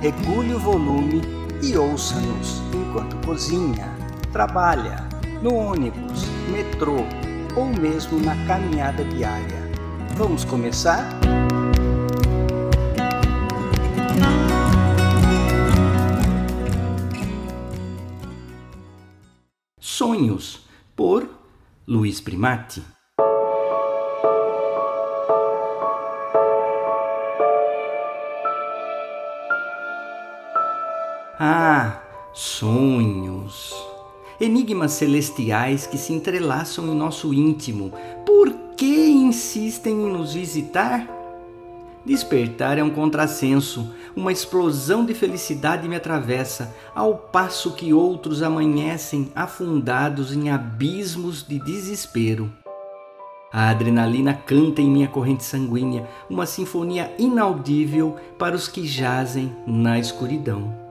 regule o volume e ouça-nos enquanto cozinha, trabalha, no ônibus, metrô ou mesmo na caminhada diária. Vamos começar? Sonhos, por Luiz Primati. Sonhos. Enigmas celestiais que se entrelaçam em nosso íntimo. Por que insistem em nos visitar? Despertar é um contrassenso, uma explosão de felicidade me atravessa, ao passo que outros amanhecem afundados em abismos de desespero. A adrenalina canta em minha corrente sanguínea, uma sinfonia inaudível para os que jazem na escuridão.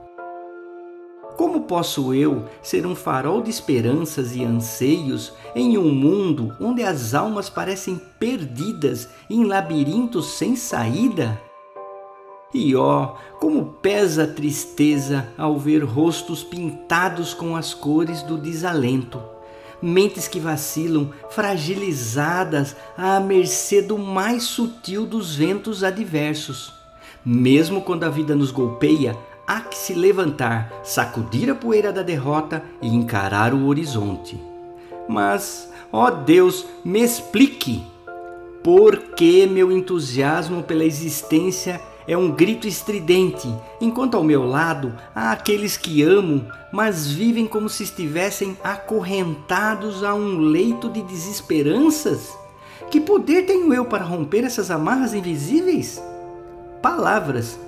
Como posso eu ser um farol de esperanças e anseios em um mundo onde as almas parecem perdidas em labirintos sem saída? E ó, como pesa a tristeza ao ver rostos pintados com as cores do desalento, mentes que vacilam, fragilizadas à mercê do mais sutil dos ventos adversos. Mesmo quando a vida nos golpeia, há que se levantar, sacudir a poeira da derrota e encarar o horizonte. Mas, ó Deus, me explique por que meu entusiasmo pela existência é um grito estridente, enquanto ao meu lado há aqueles que amo, mas vivem como se estivessem acorrentados a um leito de desesperanças? Que poder tenho eu para romper essas amarras invisíveis? Palavras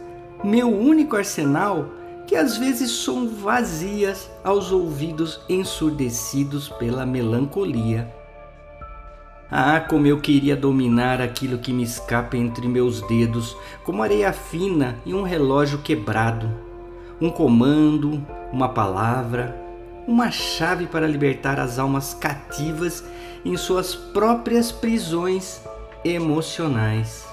meu único arsenal, que às vezes são vazias aos ouvidos ensurdecidos pela melancolia. Ah, como eu queria dominar aquilo que me escapa entre meus dedos, como areia fina e um relógio quebrado. Um comando, uma palavra, uma chave para libertar as almas cativas em suas próprias prisões emocionais.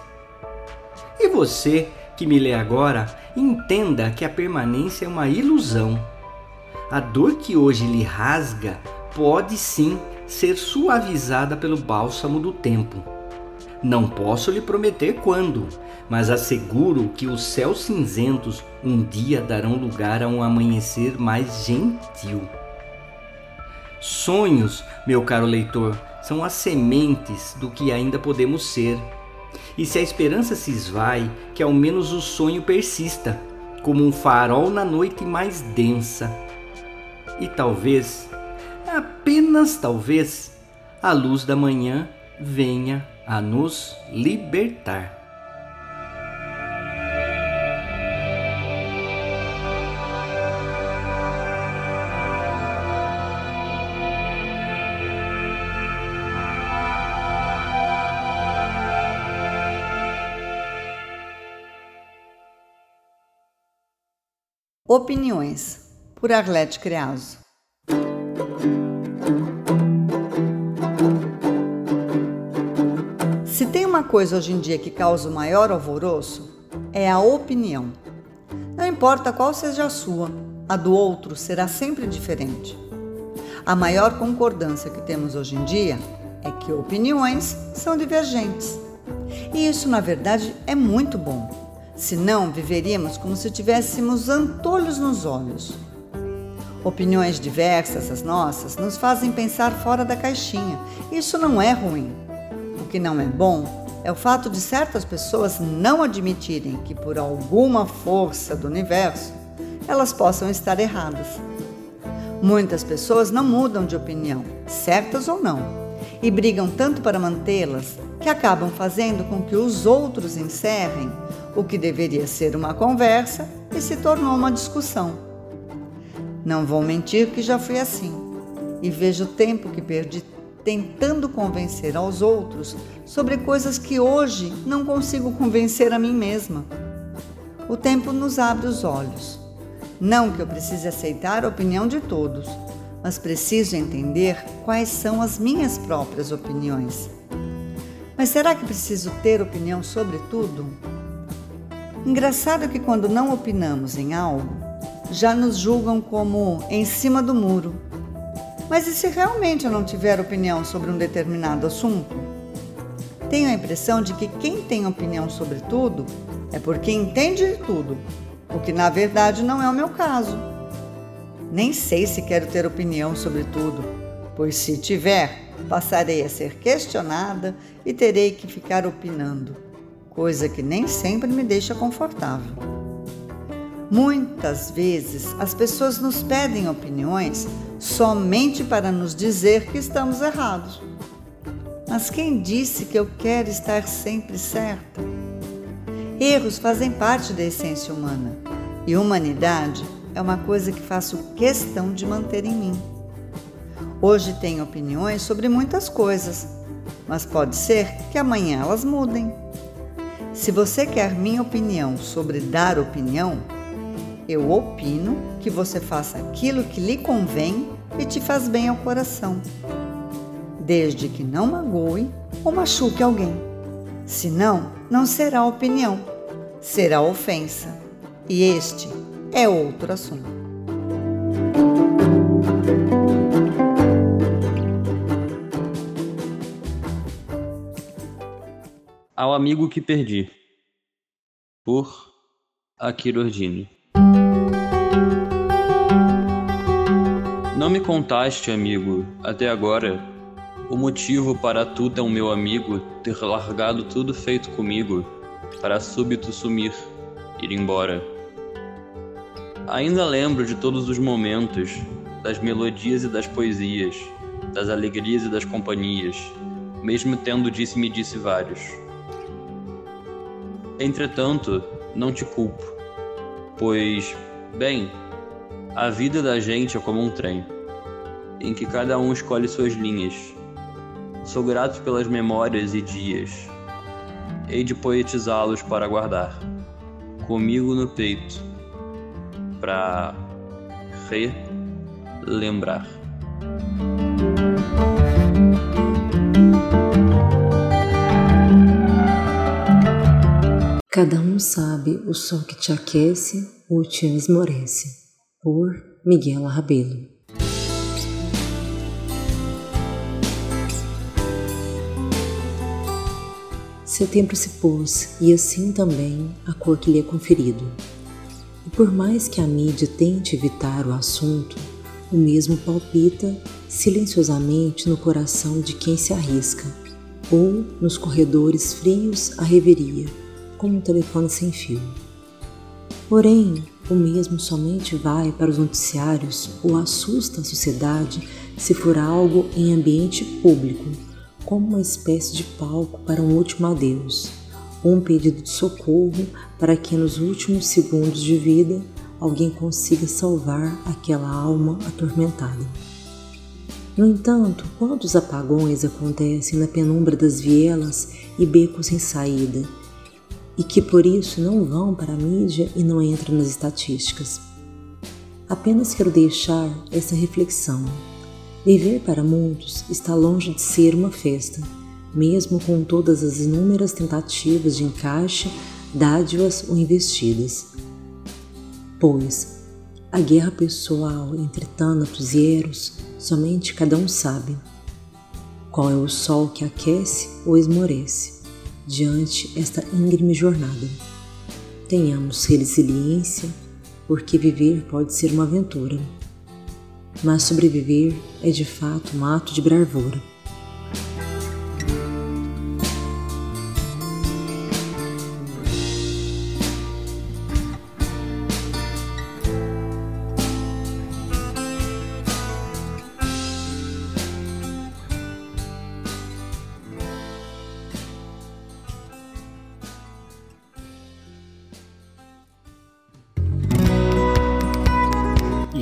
E você que me lê agora, entenda que a permanência é uma ilusão. A dor que hoje lhe rasga pode sim ser suavizada pelo bálsamo do tempo. Não posso lhe prometer quando, mas asseguro que os céus cinzentos um dia darão lugar a um amanhecer mais gentil. Sonhos, meu caro leitor, são as sementes do que ainda podemos ser e se a esperança se esvai, que ao menos o sonho persista, como um farol na noite mais densa. E talvez, apenas talvez, a luz da manhã venha a nos libertar. Opiniões, por Arlete Creaso. Se tem uma coisa hoje em dia que causa o maior alvoroço, é a opinião. Não importa qual seja a sua, a do outro será sempre diferente. A maior concordância que temos hoje em dia é que opiniões são divergentes. E isso, na verdade, é muito bom Senão, viveríamos como se tivéssemos antolhos nos olhos. Opiniões diversas, as nossas, nos fazem pensar fora da caixinha. Isso não é ruim. O que não é bom é o fato de certas pessoas não admitirem que, por alguma força do universo, elas possam estar erradas. Muitas pessoas não mudam de opinião, certas ou não, e brigam tanto para mantê-las que acabam fazendo com que os outros encerrem o que deveria ser uma conversa e se tornou uma discussão. Não vou mentir que já fui assim e vejo o tempo que perdi tentando convencer aos outros sobre coisas que hoje não consigo convencer a mim mesma. O tempo nos abre os olhos. Não que eu precise aceitar a opinião de todos, mas preciso entender quais são as minhas próprias opiniões. Mas será que preciso ter opinião sobre tudo? Engraçado que quando não opinamos em algo, já nos julgam como em cima do muro. Mas e se realmente eu não tiver opinião sobre um determinado assunto? Tenho a impressão de que quem tem opinião sobre tudo é porque entende de tudo, o que na verdade não é o meu caso. Nem sei se quero ter opinião sobre tudo, pois se tiver, passarei a ser questionada e terei que ficar opinando coisa que nem sempre me deixa confortável. Muitas vezes as pessoas nos pedem opiniões somente para nos dizer que estamos errados. Mas quem disse que eu quero estar sempre certa? Erros fazem parte da essência humana e humanidade é uma coisa que faço questão de manter em mim. Hoje tenho opiniões sobre muitas coisas, mas pode ser que amanhã elas mudem. Se você quer minha opinião sobre dar opinião, eu opino que você faça aquilo que lhe convém e te faz bem ao coração, desde que não magoe ou machuque alguém. Senão, não será opinião, será ofensa. E este é outro assunto. Ao amigo que perdi, por Akira Ordine. Não me contaste, amigo, até agora, o motivo para tu, tão meu amigo, ter largado tudo feito comigo, para súbito sumir, ir embora. Ainda lembro de todos os momentos, das melodias e das poesias, das alegrias e das companhias, mesmo tendo disse-me disse vários. Entretanto, não te culpo, pois, bem, a vida da gente é como um trem, em que cada um escolhe suas linhas. Sou grato pelas memórias e dias, hei de poetizá-los para guardar, comigo no peito, para relembrar. Cada um sabe o sol que te aquece ou te esmorece. Por Miguel Rabelo. Setembro se pôs e assim também a cor que lhe é conferido. E por mais que a mídia tente evitar o assunto, o mesmo palpita silenciosamente no coração de quem se arrisca, ou nos corredores frios a reveria como um telefone sem fio. Porém, o mesmo somente vai para os noticiários ou assusta a sociedade se for algo em ambiente público, como uma espécie de palco para um último adeus, ou um pedido de socorro para que nos últimos segundos de vida alguém consiga salvar aquela alma atormentada. No entanto, quantos apagões acontecem na penumbra das vielas e becos sem saída, e que por isso não vão para a mídia e não entram nas estatísticas. Apenas quero deixar essa reflexão. Viver para muitos está longe de ser uma festa, mesmo com todas as inúmeras tentativas de encaixe, dádivas ou investidas. Pois a guerra pessoal entre Tânatos e Eros somente cada um sabe. Qual é o sol que aquece ou esmorece? Diante esta íngreme jornada. Tenhamos resiliência, porque viver pode ser uma aventura, mas sobreviver é de fato um ato de bravura.